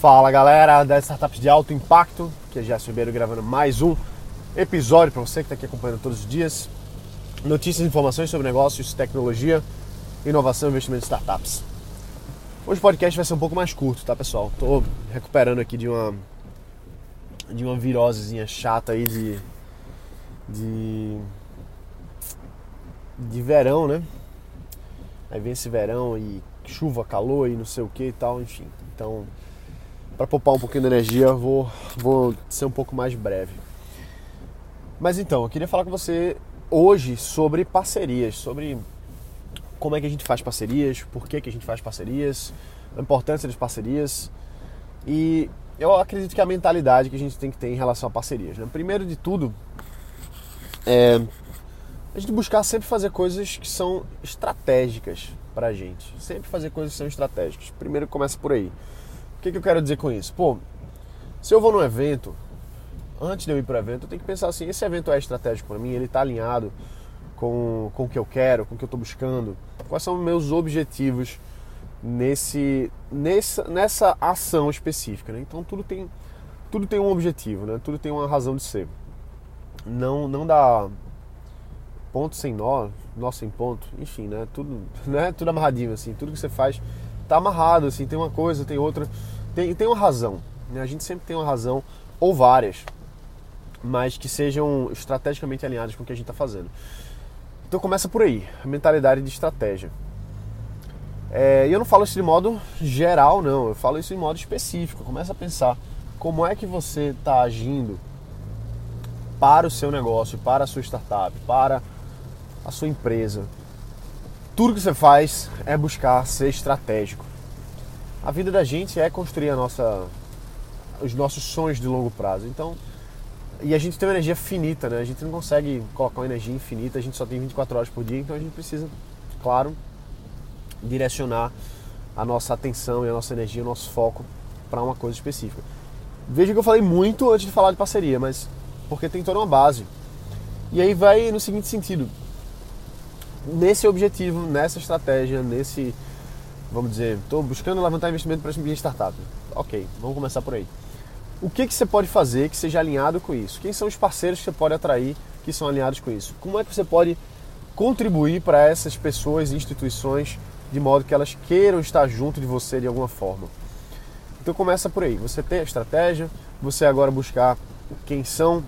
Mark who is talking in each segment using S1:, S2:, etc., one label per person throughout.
S1: Fala galera das startups de alto impacto, que é Gerson Ribeiro gravando mais um episódio para você que está aqui acompanhando todos os dias. Notícias e informações sobre negócios, tecnologia, inovação e investimento em startups. Hoje o podcast vai ser um pouco mais curto, tá pessoal? Tô recuperando aqui de uma de uma virosezinha chata aí de de de verão, né? Aí vem esse verão e chuva, calor e não sei o que e tal, enfim. Então, para poupar um pouquinho de energia, vou, vou ser um pouco mais breve. Mas então, eu queria falar com você hoje sobre parcerias, sobre como é que a gente faz parcerias, por que, que a gente faz parcerias, a importância das parcerias e eu acredito que a mentalidade que a gente tem que ter em relação a parcerias. Né? Primeiro de tudo, é a gente buscar sempre fazer coisas que são estratégicas para a gente. Sempre fazer coisas que são estratégicas. Primeiro começa por aí. Que, que eu quero dizer com isso? Pô, se eu vou num evento, antes de eu ir para o evento, eu tenho que pensar assim: esse evento é estratégico para mim? Ele está alinhado com, com o que eu quero, com o que eu estou buscando? Quais são meus objetivos nesse, nessa, nessa ação específica? Né? Então tudo tem, tudo tem um objetivo, né? tudo tem uma razão de ser. Não, não dá ponto sem nó, nó sem ponto, enfim, né? Tudo, né? Tudo amarradinho, assim. Tudo que você faz tá amarrado, assim. Tem uma coisa, tem outra. Tem, tem uma razão. Né? A gente sempre tem uma razão, ou várias, mas que sejam estrategicamente alinhadas com o que a gente está fazendo. Então começa por aí, a mentalidade de estratégia. É, e eu não falo isso de modo geral, não. Eu falo isso em modo específico. Começa a pensar como é que você está agindo para o seu negócio, para a sua startup, para a sua empresa. Tudo que você faz é buscar ser estratégico. A vida da gente é construir a nossa, os nossos sonhos de longo prazo. Então, e a gente tem uma energia finita, né? A gente não consegue colocar uma energia infinita, a gente só tem 24 horas por dia, então a gente precisa, claro, direcionar a nossa atenção e a nossa energia, o nosso foco para uma coisa específica. Veja que eu falei muito antes de falar de parceria, mas porque tem toda uma base. E aí vai no seguinte sentido: nesse objetivo, nessa estratégia, nesse, vamos dizer, estou buscando levantar investimento para minha startup. Ok, vamos começar por aí. O que, que você pode fazer que seja alinhado com isso? Quem são os parceiros que você pode atrair que são alinhados com isso? Como é que você pode contribuir para essas pessoas e instituições de modo que elas queiram estar junto de você de alguma forma? Então começa por aí. Você tem a estratégia, você agora buscar quem são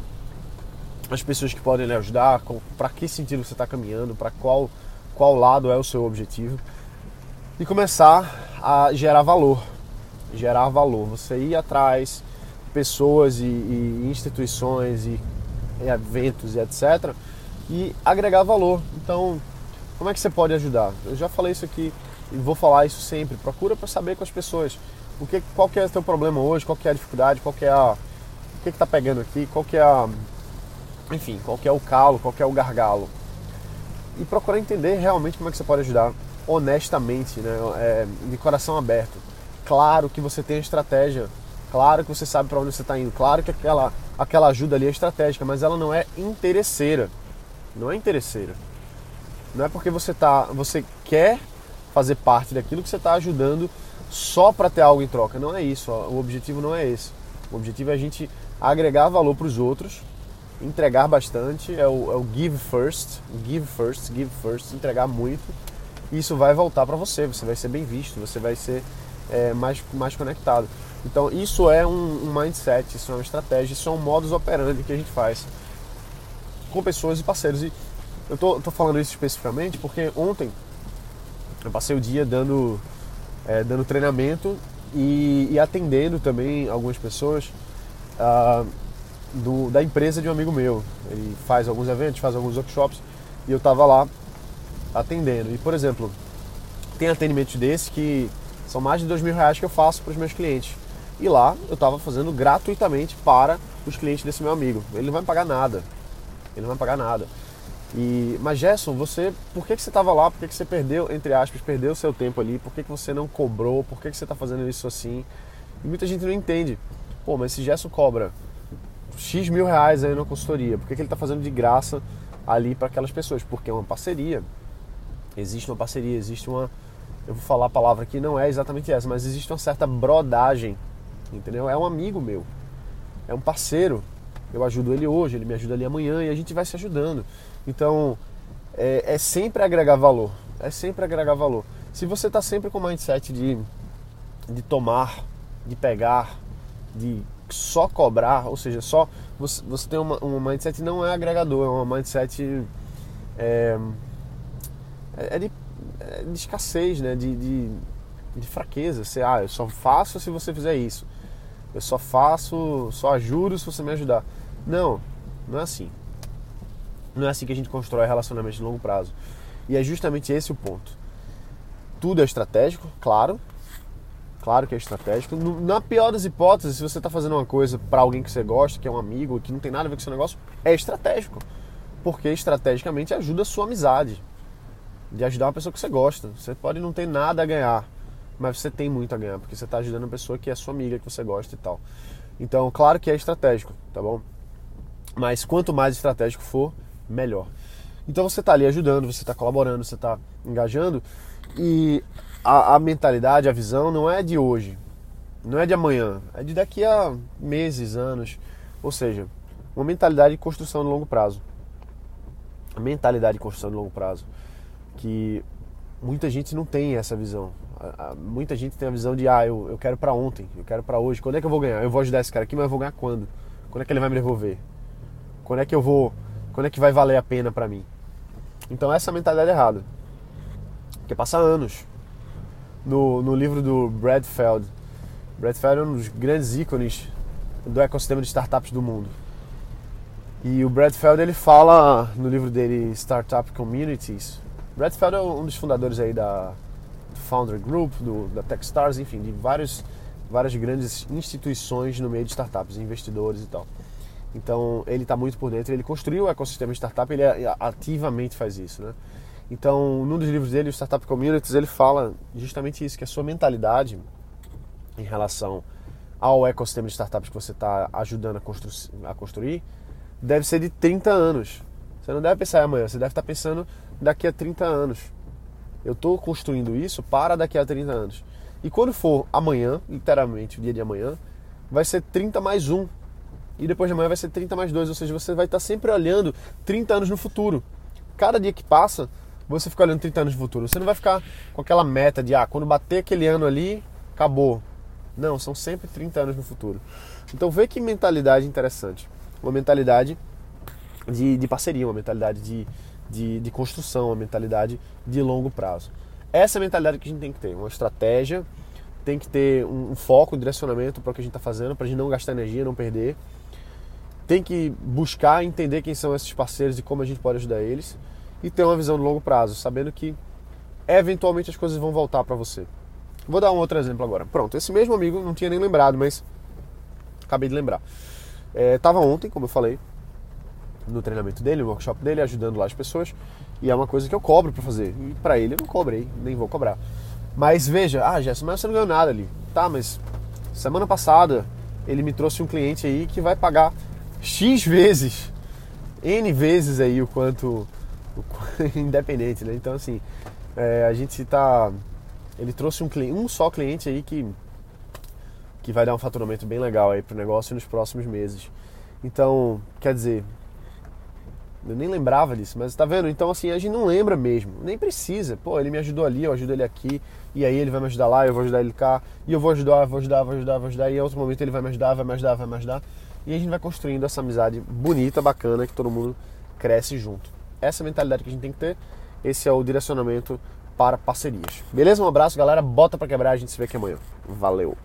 S1: as pessoas que podem lhe ajudar, para que sentido você está caminhando, para qual, qual lado é o seu objetivo e começar a gerar valor. Gerar valor. Você ir atrás pessoas e, e instituições e, e eventos e etc. e agregar valor. Então, como é que você pode ajudar? Eu já falei isso aqui e vou falar isso sempre. Procura para saber com as pessoas o que, qual que é o teu problema hoje, qual que é a dificuldade, qual que é a, o que está pegando aqui, qual que é a, enfim, qual que é o calo, qual que é o gargalo. E procurar entender realmente como é que você pode ajudar honestamente, né? É, de coração aberto. Claro que você tem a estratégia, claro que você sabe para onde você está indo, claro que aquela, aquela ajuda ali é estratégica, mas ela não é interesseira. Não é interesseira. Não é porque você tá, você quer fazer parte daquilo que você está ajudando só para ter algo em troca. Não é isso. O objetivo não é esse. O objetivo é a gente agregar valor para os outros entregar bastante, é o, é o, give first, give first, give first, entregar muito. Isso vai voltar para você, você vai ser bem visto, você vai ser é, mais, mais conectado. Então isso é um, um, mindset, isso é uma estratégia, isso é um modus operandi que a gente faz com pessoas e parceiros. E eu tô, tô falando isso especificamente porque ontem eu passei o dia dando, é, dando treinamento e, e, atendendo também algumas pessoas. Uh, do, da empresa de um amigo meu. Ele faz alguns eventos, faz alguns workshops e eu estava lá atendendo. E, por exemplo, tem atendimentos desses que são mais de dois mil reais que eu faço para os meus clientes. E lá eu estava fazendo gratuitamente para os clientes desse meu amigo. Ele não vai me pagar nada. Ele não vai pagar nada. E, mas Gerson, você, por que, que você estava lá? Por que, que você perdeu, entre aspas, perdeu o seu tempo ali? Por que, que você não cobrou? Por que, que você está fazendo isso assim? E muita gente não entende. Pô, mas se Gerson cobra X mil reais aí na consultoria. Por que, que ele está fazendo de graça ali para aquelas pessoas? Porque é uma parceria. Existe uma parceria, existe uma. Eu vou falar a palavra que não é exatamente essa, mas existe uma certa brodagem entendeu? É um amigo meu, é um parceiro. Eu ajudo ele hoje, ele me ajuda ali amanhã e a gente vai se ajudando. Então, é, é sempre agregar valor. É sempre agregar valor. Se você está sempre com o mindset de, de tomar, de pegar, de só cobrar, ou seja, só você, você tem uma, um mindset não é agregador, é uma mindset é, é, de, é de, escassez, né? de, de, de fraqueza. Você, ah, eu só faço se você fizer isso. Eu só faço, só ajudo se você me ajudar. Não, não é assim. Não é assim que a gente constrói relacionamentos de longo prazo. E é justamente esse o ponto. Tudo é estratégico, claro. Claro que é estratégico. Na pior das hipóteses, se você está fazendo uma coisa para alguém que você gosta, que é um amigo, que não tem nada a ver com seu negócio, é estratégico. Porque estrategicamente ajuda a sua amizade. De ajudar uma pessoa que você gosta. Você pode não ter nada a ganhar, mas você tem muito a ganhar, porque você está ajudando uma pessoa que é sua amiga, que você gosta e tal. Então, claro que é estratégico, tá bom? Mas quanto mais estratégico for, melhor. Então você está ali ajudando, você está colaborando, você está engajando e a, a, mentalidade, a visão não é de hoje, não é de amanhã, é de daqui a meses, anos. Ou seja, uma mentalidade de construção de longo prazo. Mentalidade de construção de longo prazo. Que muita gente não tem essa visão. Muita gente tem a visão de, ah, eu, eu quero para ontem, eu quero para hoje. Quando é que eu vou ganhar? Eu vou ajudar esse cara aqui, mas eu vou ganhar quando? Quando é que ele vai me devolver? Quando é que eu vou quando é que vai valer a pena para mim? Então essa é mentalidade errada. Porque passa anos. No, no livro do Brad Feld, Brad Feld é um dos grandes ícones do ecossistema de startups do mundo. E o Brad Feld ele fala no livro dele Startup Communities. Brad Feld é um dos fundadores aí da Founder Group, do, da Techstars, enfim, de vários, várias grandes instituições no meio de startups, investidores e tal. Então ele está muito por dentro, ele construiu o ecossistema de startup, ele ativamente faz isso, né? Então, num dos livros dele, o Startup Communities, ele fala justamente isso, que a sua mentalidade em relação ao ecossistema de startups que você está ajudando a, constru a, construir deve ser de 30 anos. Você não deve pensar amanhã, você deve estar tá pensando daqui a 30 anos. Eu estou construindo isso para daqui a 30 anos. E quando for amanhã, literalmente o dia de amanhã, vai ser 30 mais 1, e depois de amanhã vai ser 30 mais 2, ou seja, você vai estar sempre olhando 30 anos no futuro. Cada dia que passa, você fica olhando 30 anos no futuro. Você não vai ficar com aquela meta de, ah, quando bater aquele ano ali, acabou. Não, são sempre 30 anos no futuro. Então vê que mentalidade interessante. Uma mentalidade de, de parceria, uma mentalidade de, de, de construção, uma mentalidade de longo prazo. Essa é a mentalidade que a gente tem que ter, uma estratégia, tem que ter um, um foco, um direcionamento para o que a gente está fazendo, para a gente não gastar energia, não perder tem que buscar entender quem são esses parceiros e como a gente pode ajudar eles e ter uma visão de longo prazo, sabendo que eventualmente as coisas vão voltar para você. Vou dar um outro exemplo agora. Pronto, esse mesmo amigo não tinha nem lembrado, mas acabei de lembrar. Estava é, ontem, como eu falei, no treinamento dele, no workshop dele, ajudando lá as pessoas, e é uma coisa que eu cobro para fazer. E para ele eu não cobrei, nem vou cobrar. Mas veja, ah, Jéssica, mas você não ganhou nada ali. Tá, mas semana passada ele me trouxe um cliente aí que vai pagar X vezes, N vezes aí o quanto, o, independente, né? Então assim, é, a gente está, ele trouxe um, um só cliente aí que, que vai dar um faturamento bem legal aí pro negócio nos próximos meses. Então, quer dizer, eu nem lembrava disso, mas tá vendo? Então, assim, a gente não lembra mesmo, nem precisa. Pô, ele me ajudou ali, eu ajudo ele aqui, e aí ele vai me ajudar lá, eu vou ajudar ele cá, e eu vou ajudar, vou ajudar, vou ajudar, vou ajudar, e em outro momento ele vai me ajudar, vai me ajudar, vai me ajudar. E a gente vai construindo essa amizade bonita, bacana, que todo mundo cresce junto. Essa é a mentalidade que a gente tem que ter. Esse é o direcionamento para parcerias. Beleza? Um abraço, galera. Bota para quebrar. A gente se vê aqui amanhã. Valeu!